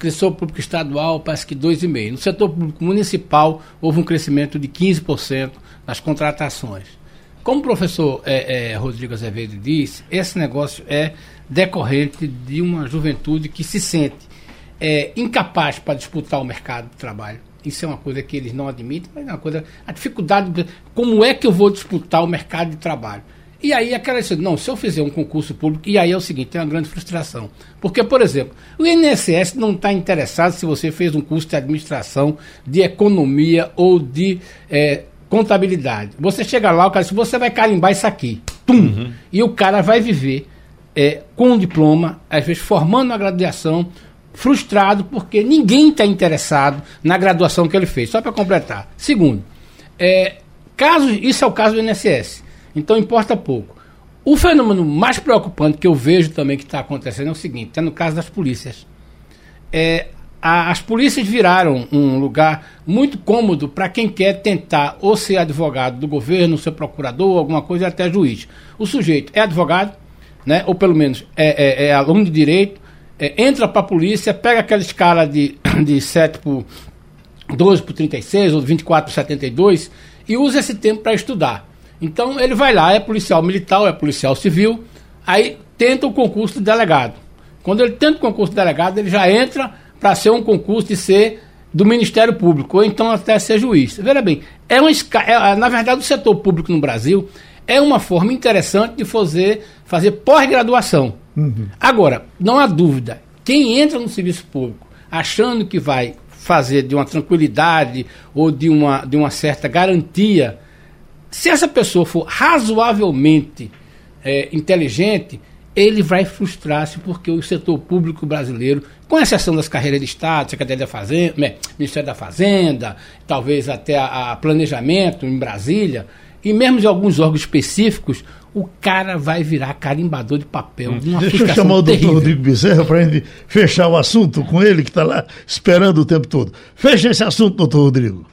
[SPEAKER 3] No setor público estadual, parece que 2,5%. No setor público municipal, houve um crescimento de 15% nas contratações. Como o professor é, é, Rodrigo Azevedo disse, esse negócio é decorrente de uma juventude que se sente é, incapaz para disputar o mercado de trabalho isso é uma coisa que eles não admitem, mas é uma coisa. A dificuldade. Como é que eu vou disputar o mercado de trabalho? E aí aquela coisa, não, se eu fizer um concurso público, e aí é o seguinte, tem uma grande frustração. Porque, por exemplo, o INSS não está interessado se você fez um curso de administração, de economia ou de é, contabilidade. Você chega lá, o cara diz, você vai carimbar isso aqui. Tum! Uhum. E o cara vai viver é, com um diploma, às vezes formando uma graduação, frustrado porque ninguém está interessado na graduação que ele fez. Só para completar. Segundo, é, caso, isso é o caso do INSS. Então importa pouco. O fenômeno mais preocupante que eu vejo também que está acontecendo é o seguinte: é no caso das polícias. É, a, as polícias viraram um lugar muito cômodo para quem quer tentar ou ser advogado do governo, ser procurador, alguma coisa, até juiz. O sujeito é advogado, né, ou pelo menos é, é, é aluno de direito, é, entra para a polícia, pega aquela escala de, <clears throat> de 7 por 12 por 36 ou 24 por 72 e usa esse tempo para estudar. Então ele vai lá, é policial militar, é policial civil, aí tenta o concurso de delegado. Quando ele tenta o concurso de delegado, ele já entra para ser um concurso de ser do Ministério Público, ou então até ser juiz. Veja bem, é uma, é, na verdade o setor público no Brasil é uma forma interessante de fazer, fazer pós-graduação. Uhum. Agora, não há dúvida, quem entra no serviço público achando que vai fazer de uma tranquilidade ou de uma, de uma certa garantia, se essa pessoa for razoavelmente é, inteligente, ele vai frustrar-se porque o setor público brasileiro, com exceção das carreiras de Estado, Secretaria da Fazenda, Ministério da Fazenda, talvez até a, a planejamento em Brasília, e mesmo de alguns órgãos específicos, o cara vai virar carimbador de papel.
[SPEAKER 2] Deixa eu chamar o doutor Rodrigo Bezerra para a gente fechar o assunto com ele, que está lá esperando o tempo todo. Fecha esse assunto, doutor Rodrigo.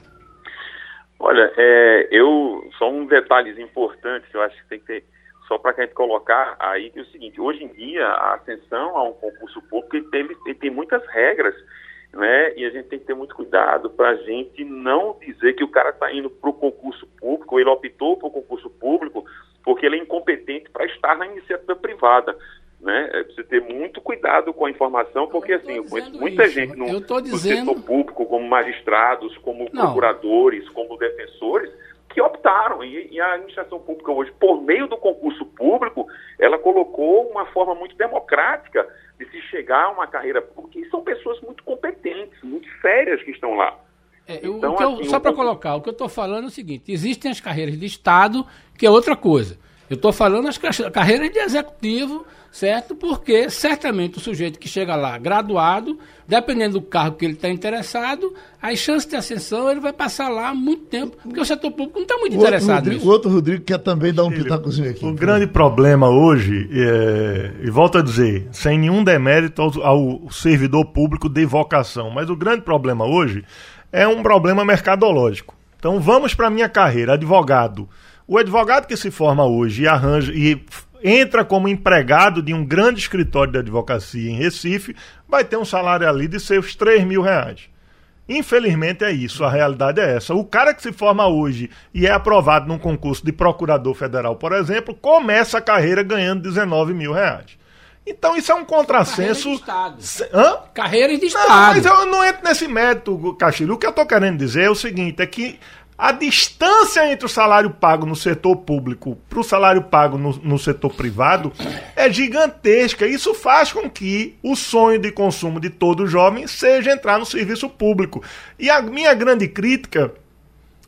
[SPEAKER 7] Olha, é, eu só um detalhes importantes que eu acho que tem que ter, só para a gente colocar aí, que é o seguinte, hoje em dia a ascensão a um concurso público ele tem, ele tem muitas regras né? E a gente tem que ter muito cuidado para a gente não dizer que o cara está indo para o concurso público, ele optou para o concurso público porque ele é incompetente para estar na iniciativa privada. Né? É preciso ter muito cuidado com a informação, porque assim, eu conheço muita isso. gente no, dizendo... no, setor público, como magistrados, como não. procuradores, como defensores, que optaram. E, e, a administração pública hoje, por meio do concurso público, ela colocou uma forma muito democrática de se chegar a uma carreira pública, e são pessoas muito competentes, muito sérias que estão lá.
[SPEAKER 3] É, então, eu, assim, só para colocar, o que eu estou falando é o seguinte: existem as carreiras de Estado, que é outra coisa. Eu estou falando as carreiras de executivo, certo? Porque certamente o sujeito que chega lá graduado, dependendo do cargo que ele está interessado, as chances de ascensão ele vai passar lá muito tempo, porque o setor público não está muito o interessado
[SPEAKER 2] Rodrigo,
[SPEAKER 3] nisso.
[SPEAKER 2] O outro Rodrigo quer também dar um pitacozinho aqui.
[SPEAKER 6] O grande problema hoje, é, e volto a dizer, sem nenhum demérito ao, ao servidor público de vocação, mas o grande problema hoje é um problema mercadológico. Então vamos para a minha carreira, advogado o advogado que se forma hoje e arranja e entra como empregado de um grande escritório de advocacia em Recife vai ter um salário ali de seus 3 mil reais. Infelizmente é isso, a realidade é essa. O cara que se forma hoje e é aprovado num concurso de procurador federal, por exemplo, começa a carreira ganhando 19 mil reais. Então isso é um contrassenso.
[SPEAKER 3] Carreira de Estado. Hã? Carreira de Estado.
[SPEAKER 6] Não, mas eu não entro nesse mérito, Castilho. O que eu estou querendo dizer é o seguinte: é que a distância entre o salário pago no setor público para o salário pago no, no, setor privado é gigantesca. Isso faz com que o sonho de consumo de todo jovem seja entrar no serviço público. E a minha grande crítica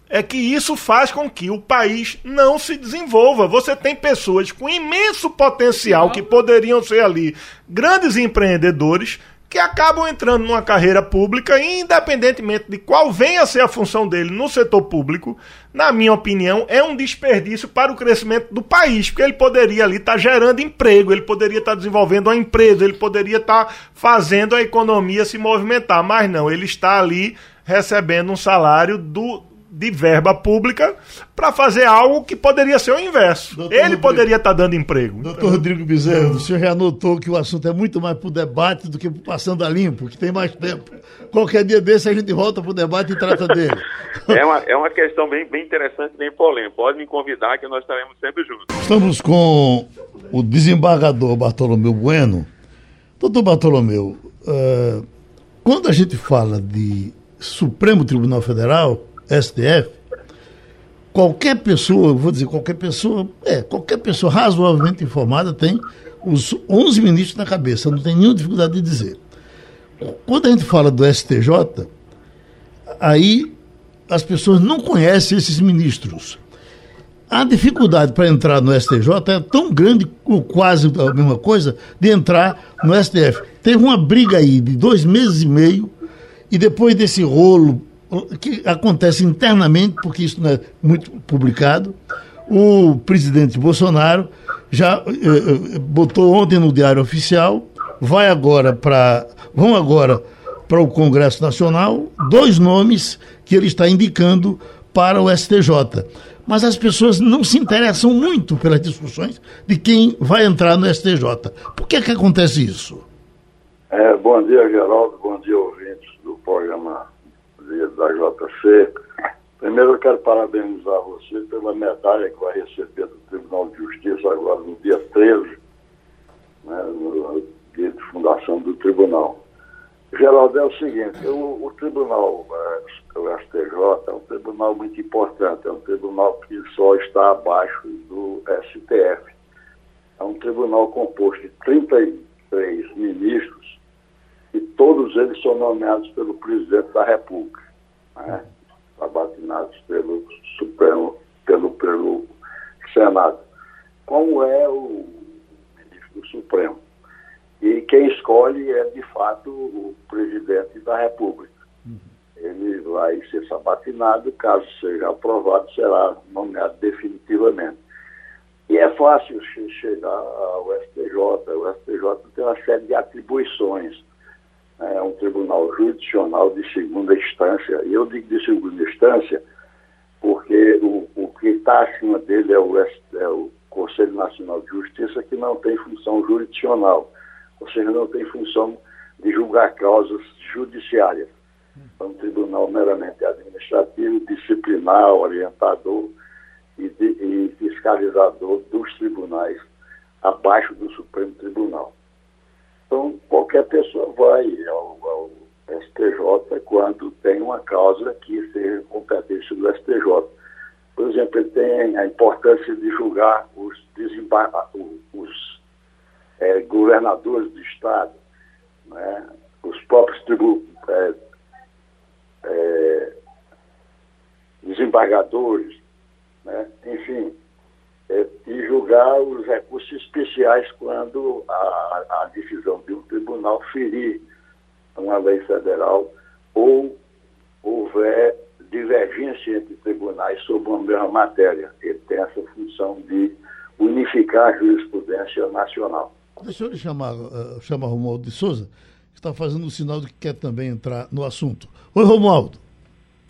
[SPEAKER 6] é que isso faz com que o país não se desenvolva. Você tem pessoas com imenso potencial que poderiam ser ali grandes empreendedores que acabam entrando numa carreira pública, independentemente de qual venha a ser a função dele no setor público, na minha opinião, é um desperdício para o crescimento do país, porque ele poderia ali estar gerando emprego, ele poderia estar desenvolvendo uma empresa, ele poderia estar fazendo a economia se movimentar, mas não, ele está ali recebendo um salário do, de verba pública para fazer algo que poderia ser o inverso. Doutor Ele Rodrigo, poderia estar dando emprego.
[SPEAKER 2] Doutor Rodrigo Bezerro, o senhor já notou que o assunto é muito mais para o debate do que para passando a limpo, que tem mais tempo. Qualquer dia desse a gente volta para o debate e trata dele. <laughs>
[SPEAKER 7] É uma, é uma questão bem, bem interessante, bem polêmica. Pode me convidar que nós estaremos sempre juntos.
[SPEAKER 2] Estamos com o desembargador Bartolomeu Bueno. Doutor Bartolomeu, uh, quando a gente fala de Supremo Tribunal Federal, STF, qualquer pessoa, vou dizer qualquer pessoa, é, qualquer pessoa razoavelmente informada tem os 11 ministros na cabeça, não tem nenhuma dificuldade de dizer. Quando a gente fala do STJ, aí as pessoas não conhecem esses ministros. A dificuldade para entrar no STJ é tão grande, ou quase a mesma coisa, de entrar no STF. Teve uma briga aí de dois meses e meio, e depois desse rolo que acontece internamente, porque isso não é muito publicado, o presidente Bolsonaro já eh, eh botou ontem no Diário Oficial, vai agora para. vão agora para o Congresso Nacional dois nomes que ele está indicando para o STJ. Mas as pessoas não se interessam muito pelas discussões de quem vai entrar no STJ. Por que, que acontece isso?
[SPEAKER 8] É, bom dia, Geraldo. Bom dia, ouvintes do programa da JC. Primeiro eu quero parabenizar você pela medalha que vai receber do Tribunal de Justiça agora no dia 13, né, no dia de fundação do tribunal. Geraldo, é o seguinte, o, o tribunal, é, o STJ, é um tribunal muito importante, é um tribunal que só está abaixo do STF. É um tribunal composto de 33 ministros e todos eles são nomeados pelo presidente da República né, abatinados pelo Supremo, pelo, pelo Senado, como é o ministro do Supremo. E quem escolhe é, de fato, o presidente da República. Ele vai ser sabatinado, caso seja aprovado, será nomeado definitivamente. E é fácil chegar ao STJ. O STJ tem uma série de atribuições tribunal judicional de segunda instância. E eu digo de segunda instância porque o, o que está acima dele é o, é o Conselho Nacional de Justiça, que não tem função jurisdicional, ou seja, não tem função de julgar causas judiciárias. É um tribunal meramente administrativo, disciplinar, orientador e, de, e fiscalizador dos tribunais abaixo do Supremo Tribunal. Então, qualquer pessoa vai ao, ao STJ quando tem uma causa que seja competência do STJ. Por exemplo, ele tem a importância de julgar os, os é, governadores do Estado, né? os próprios é, é, desembargadores, né? enfim, é, e julgar os recursos especiais quando a, a decisão de um tribunal ferir uma lei federal ou houver divergência entre tribunais sobre uma mesma matéria. Ele tem essa função de unificar a jurisprudência nacional.
[SPEAKER 2] Deixa eu lhe chamar, uh, chamar Romualdo de Souza, que está fazendo o sinal de que quer também entrar no assunto. Oi, Romualdo.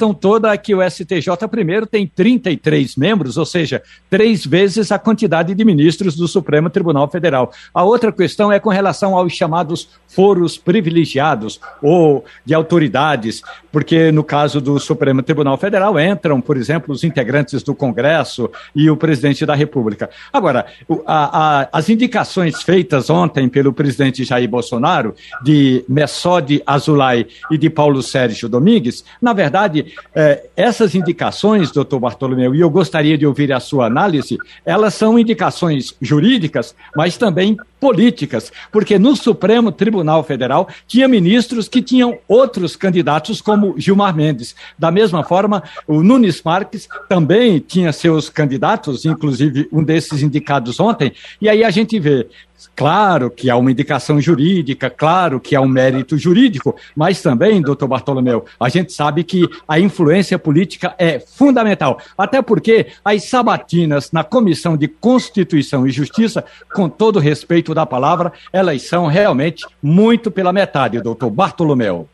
[SPEAKER 4] Questão toda que o STJ, primeiro, tem 33 membros, ou seja, três vezes a quantidade de ministros do Supremo Tribunal Federal. A outra questão é com relação aos chamados foros privilegiados ou de autoridades, porque no caso do Supremo Tribunal Federal entram, por exemplo, os integrantes do Congresso e o presidente da República. Agora, a, a, as indicações feitas ontem pelo presidente Jair Bolsonaro de Messode Azulay e de Paulo Sérgio Domingues, na verdade, eh, essas indicações, doutor Bartolomeu, e eu gostaria de ouvir a sua análise, elas são indicações jurídicas, mas também políticas, porque no Supremo Tribunal Federal tinha ministros que tinham outros candidatos, como Gilmar Mendes. Da mesma forma, o Nunes Marques também tinha seus candidatos, inclusive um desses indicados ontem, e aí a gente vê Claro que há uma indicação jurídica, claro que há um mérito jurídico, mas também, doutor Bartolomeu, a gente sabe que a influência política é fundamental. Até porque as sabatinas na Comissão de Constituição e Justiça, com todo respeito da palavra, elas são realmente muito pela metade, doutor Bartolomeu.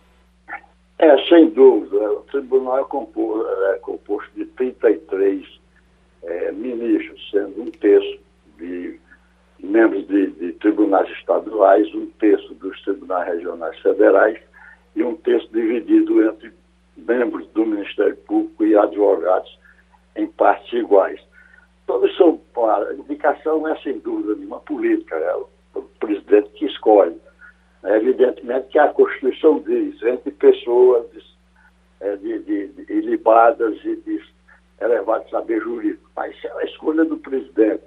[SPEAKER 8] É, sem dúvida. O tribunal é composto, é composto de 33 é, ministros, sendo um terço de membros de, de, tribunais estaduais, um terço dos tribunais regionais federais e um terço dividido entre membros do Ministério Público e advogados em partes iguais. Todos são, a indicação é sem dúvida nenhuma política, é o, presidente que escolhe. É evidentemente que a Constituição diz, entre pessoas é, de, de, de, ilibadas e de elevado saber jurídico, mas é a escolha do presidente.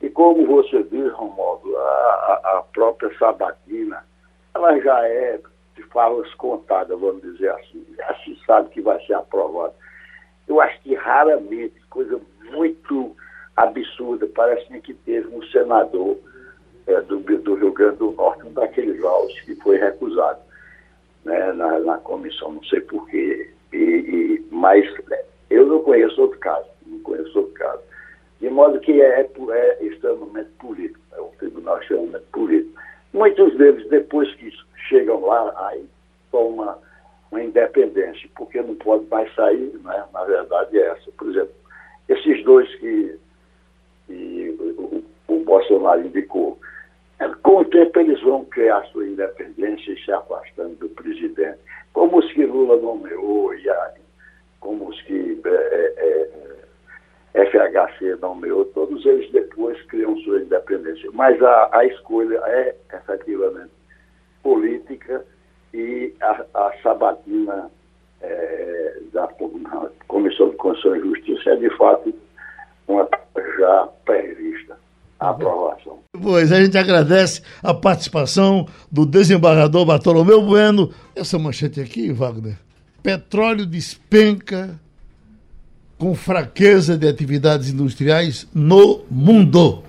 [SPEAKER 8] E como você diz, Romualdo, a, a própria sabatina, ela já é de falas contadas, vamos dizer assim. Já se sabe que vai ser aprovada. Eu acho que raramente, coisa muito absurda, parece que teve um senador é, do, do, Rio Grande do Norte, um daqueles autos que foi recusado né, na, na, comissão, não sei porquê. E, e, mas eu não conheço outro caso, não conheço outro caso. De modo que é, é, é extremamente político, é um tribunal extremamente político. Muitos deles, depois que chegam lá, aí tomam uma, uma independência, porque não pode mais sair, né? na verdade é essa. Por exemplo, esses dois que, que o, o, Bolsonaro indicou, é, com o tempo eles vão criar sua independência e se afastando do presidente, como os que Lula nomeou, e como os que é, é, é FHC nomeou, todos eles depois criam sua independência. Mas a, a escolha é efetivamente política e a, a sabatina é, da Comissão de Constituição e Justiça é de fato uma já prevista a aprovação.
[SPEAKER 2] Pois a gente agradece a participação do desembargador Bartolomeu Bueno. Essa manchete aqui, Wagner. Petróleo despenca com fraqueza de atividades industriais no mundo.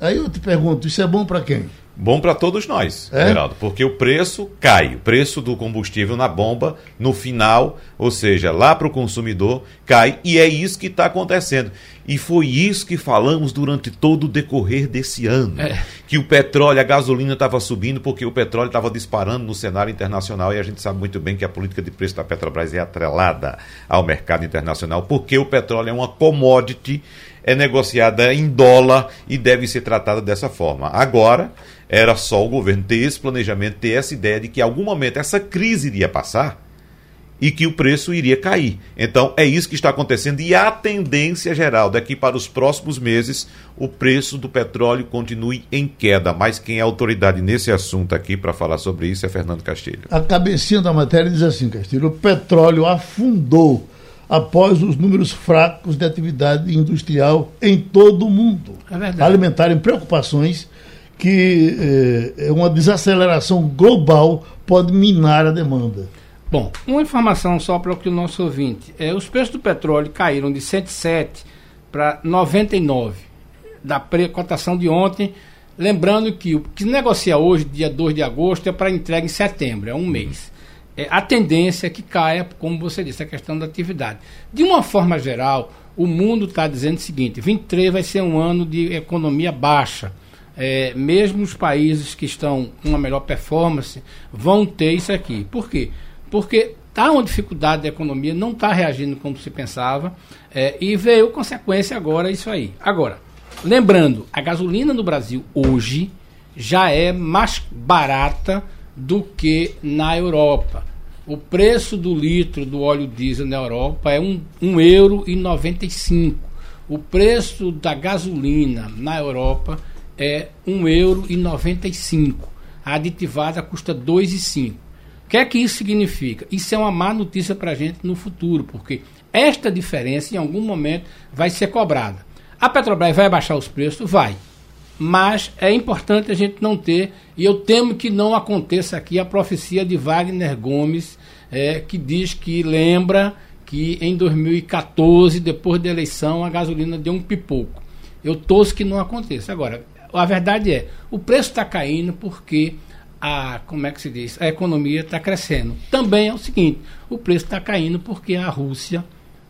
[SPEAKER 2] É. Aí eu te pergunto, isso é bom para quem?
[SPEAKER 5] Bom para todos nós, é? Geraldo, porque o preço cai, o preço do combustível na bomba, no final, ou seja, lá para o consumidor, cai, e é isso que está acontecendo. E foi isso que falamos durante todo o decorrer desse ano. É. Que o petróleo, a gasolina estava subindo porque o petróleo estava disparando no cenário internacional e a gente sabe muito bem que a política de preço da Petrobras é atrelada ao mercado internacional, porque o petróleo é uma commodity, é negociada em dólar e deve ser tratada dessa forma. Agora, era só o governo ter esse planejamento, ter essa ideia de que em algum momento essa crise iria passar e que o preço iria cair. Então é isso que está acontecendo e a tendência geral daqui para os próximos meses o preço do petróleo continue em queda. Mas quem é autoridade nesse assunto aqui para falar sobre isso é Fernando Castilho.
[SPEAKER 2] A cabecinha da matéria diz assim, Castilho, o petróleo afundou após os números fracos de atividade industrial em todo o mundo. É. Alimentarem preocupações que eh, uma desaceleração global pode minar a demanda.
[SPEAKER 3] Bom, uma informação só para o nosso ouvinte. É, os preços do petróleo caíram de 107 para 99 da cotação de ontem. Lembrando que o que negocia hoje, dia 2 de agosto, é para entrega em setembro, é um mês. É, a tendência é que caia, como você disse, a questão da atividade. De uma forma geral, o mundo está dizendo o seguinte: 23 vai ser um ano de economia baixa. É, mesmo os países que estão com uma melhor performance vão ter isso aqui. Por quê? Porque está uma dificuldade da economia, não está reagindo como se pensava, é, e veio consequência agora isso aí. Agora, lembrando, a gasolina no Brasil hoje já é mais barata do que na Europa. O preço do litro do óleo diesel na Europa é um, um euro e 95. O preço da gasolina na Europa é um euro e 95. A aditivada custa 2,5. Que é que isso significa? Isso é uma má notícia para a gente no futuro, porque esta diferença em algum momento vai ser cobrada. A Petrobras vai baixar os preços? Vai mas é importante a gente não ter, e eu temo que não aconteça aqui a profecia de Wagner Gomes, é, que diz que lembra que em 2014, depois da eleição, a gasolina deu um pipoco. Eu torço que não aconteça. Agora, a verdade é, o preço está caindo porque a, como é que se diz, a economia está crescendo. Também é o seguinte, o preço está caindo porque a Rússia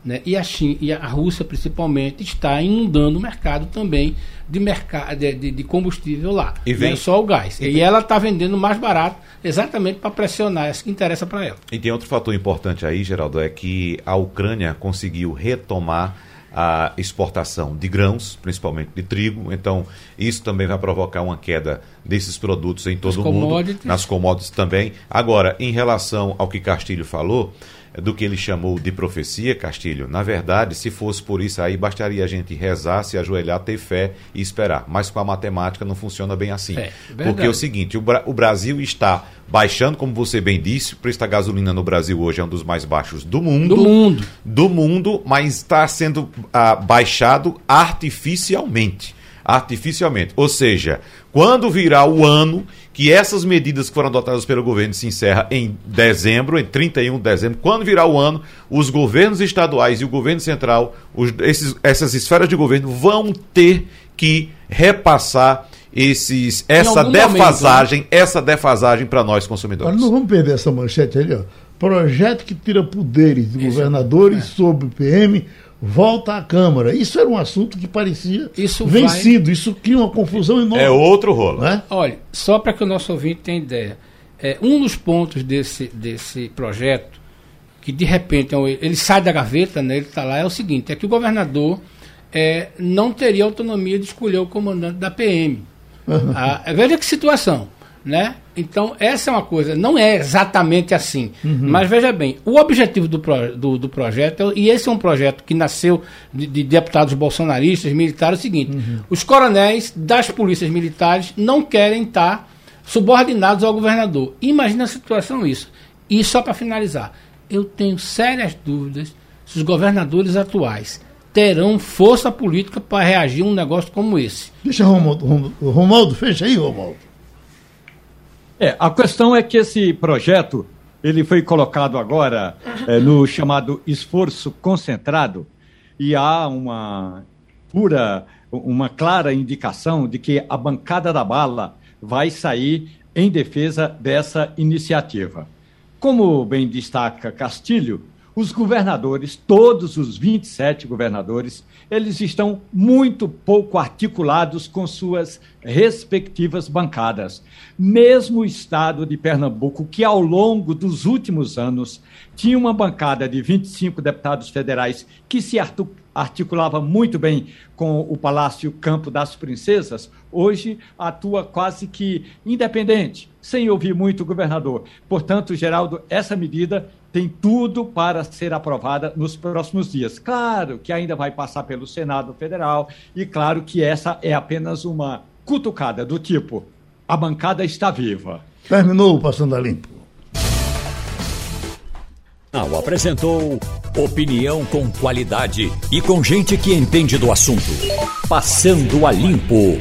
[SPEAKER 3] né? E, a China, e a Rússia, principalmente, está inundando o mercado também de, mercado, de, de, combustível lá. E vem... Não é só o gás. E, e ela está vendendo mais barato exatamente para pressionar, isso que interessa para ela.
[SPEAKER 5] E tem outro fator importante aí, Geraldo, é que a Ucrânia conseguiu retomar a exportação de grãos, principalmente de trigo. Então, isso também vai provocar uma queda desses produtos em todo o mundo, nas commodities também. Agora, em relação ao que Castilho falou, do que ele chamou de profecia, Castilho. Na verdade, se fosse por isso aí, bastaria a gente rezar, se ajoelhar, ter fé e esperar. Mas com a matemática não funciona bem assim. É, Porque é o seguinte, o, Bra o Brasil está baixando, como você bem disse, o preço da gasolina no Brasil hoje é um dos mais baixos do mundo.
[SPEAKER 3] Do mundo.
[SPEAKER 5] Do mundo, mas está sendo ah, baixado artificialmente artificialmente. Ou seja, quando virar o ano que essas medidas que foram adotadas pelo governo se encerram em dezembro, em 31 de dezembro, quando virar o ano, os governos estaduais e o governo central, os, esses, essas esferas de governo vão ter que repassar esses, essa defasagem, momento, né? essa defasagem para nós consumidores.
[SPEAKER 2] Mas não vamos perder essa manchete ali, ó. Projeto que tira poderes de governadores é. sobre o PM volta à Câmara. Isso era um assunto que parecia isso vencido, vai... isso cria uma confusão enorme.
[SPEAKER 5] É outro rolo.
[SPEAKER 3] É? Olha, só para que o nosso ouvinte tenha ideia, é, um dos pontos desse, desse projeto, que de repente é ele sai da gaveta, né, ele está lá, é o seguinte, é que o governador é, não teria autonomia de escolher o comandante da PM. Uhum. Ah, veja que situação né? Então, essa é uma coisa, não é exatamente assim. Uhum. Mas veja bem, o objetivo do, pro, do, do, projeto, e esse é um projeto que nasceu de, de deputados bolsonaristas, militares, é o seguinte: uhum. os coronéis das polícias militares não querem estar subordinados ao governador. Imagina a situação isso. E só para finalizar, eu tenho sérias dúvidas se os governadores atuais terão força política para reagir a um negócio como esse.
[SPEAKER 2] Deixa Romualdo, Romualdo, Romualdo fecha aí, Romualdo.
[SPEAKER 4] É, a questão é que esse projeto ele foi colocado agora é, no chamado esforço concentrado e há uma pura, uma clara indicação de que a bancada da bala vai sair em defesa dessa iniciativa. Como bem destaca Castilho, os governadores, todos os 27 governadores, eles estão muito pouco articulados com suas respectivas bancadas. Mesmo o estado de Pernambuco, que ao longo dos últimos anos tinha uma bancada de 25 deputados federais que se articulava muito bem com o Palácio Campo das Princesas, hoje atua quase que independente, sem ouvir muito o governador. Portanto, Geraldo, essa medida tem tudo para ser aprovada nos próximos dias. Claro que ainda vai passar pelo Senado Federal e claro que essa é apenas uma cutucada do tipo: a bancada está viva.
[SPEAKER 2] Terminou o Passando a Limpo.
[SPEAKER 1] Não, apresentou opinião com qualidade e com gente que entende do assunto. Passando a Limpo.